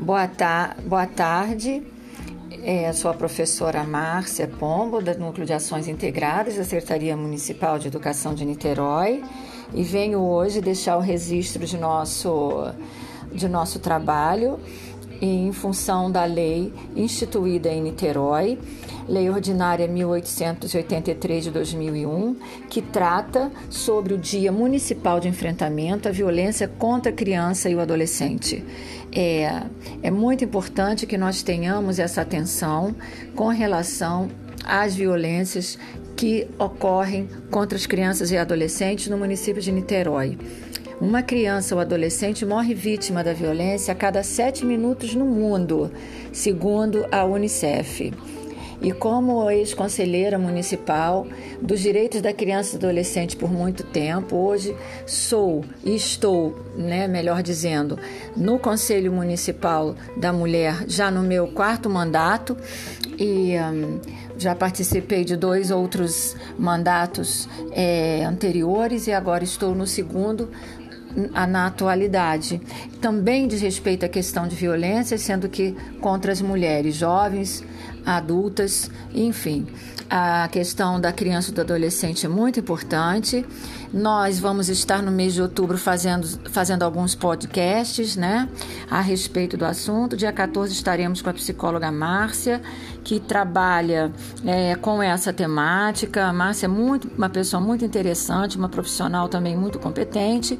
Boa, ta boa tarde. É, sou a professora Márcia Pombo, do Núcleo de Ações Integradas da Secretaria Municipal de Educação de Niterói, e venho hoje deixar o registro de nosso, de nosso trabalho em função da lei instituída em Niterói, Lei Ordinária 1883 de 2001, que trata sobre o Dia Municipal de Enfrentamento à Violência contra a Criança e o Adolescente. É, é muito importante que nós tenhamos essa atenção com relação às violências que ocorrem contra as crianças e adolescentes no município de Niterói. Uma criança ou adolescente morre vítima da violência a cada sete minutos no mundo, segundo a Unicef. E como ex-conselheira municipal dos direitos da criança e adolescente por muito tempo, hoje sou e estou, né, melhor dizendo, no Conselho Municipal da Mulher, já no meu quarto mandato, e um, já participei de dois outros mandatos é, anteriores e agora estou no segundo na atualidade. Também diz respeito à questão de violência, sendo que contra as mulheres jovens, adultas, enfim. A questão da criança e do adolescente é muito importante. Nós vamos estar no mês de outubro fazendo, fazendo alguns podcasts né, a respeito do assunto. Dia 14 estaremos com a psicóloga Márcia, que trabalha é, com essa temática. A Márcia é muito, uma pessoa muito interessante, uma profissional também muito competente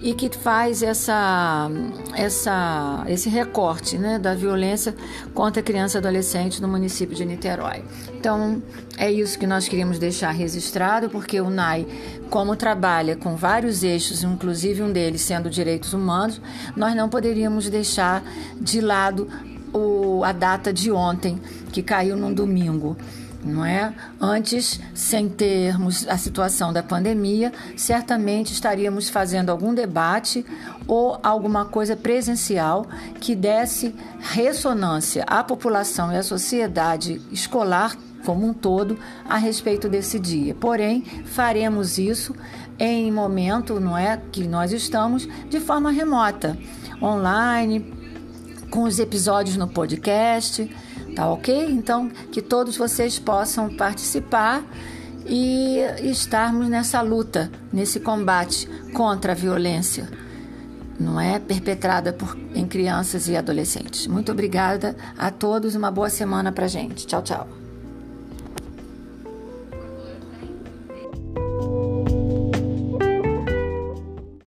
e que faz essa, essa, esse recorte né, da violência contra criança e adolescente no município de Niterói. Então, é isso que nós queríamos deixar registrado, porque o NAI, como trabalha com vários eixos, inclusive um deles sendo direitos humanos, nós não poderíamos deixar de lado o, a data de ontem, que caiu num domingo não é? Antes, sem termos a situação da pandemia, certamente estaríamos fazendo algum debate ou alguma coisa presencial que desse ressonância à população e à sociedade escolar como um todo a respeito desse dia. Porém, faremos isso em momento, não é, que nós estamos de forma remota, online, com os episódios no podcast Tá ok? Então, que todos vocês possam participar e estarmos nessa luta, nesse combate contra a violência, não é perpetrada por, em crianças e adolescentes. Muito obrigada a todos, uma boa semana para gente. Tchau, tchau.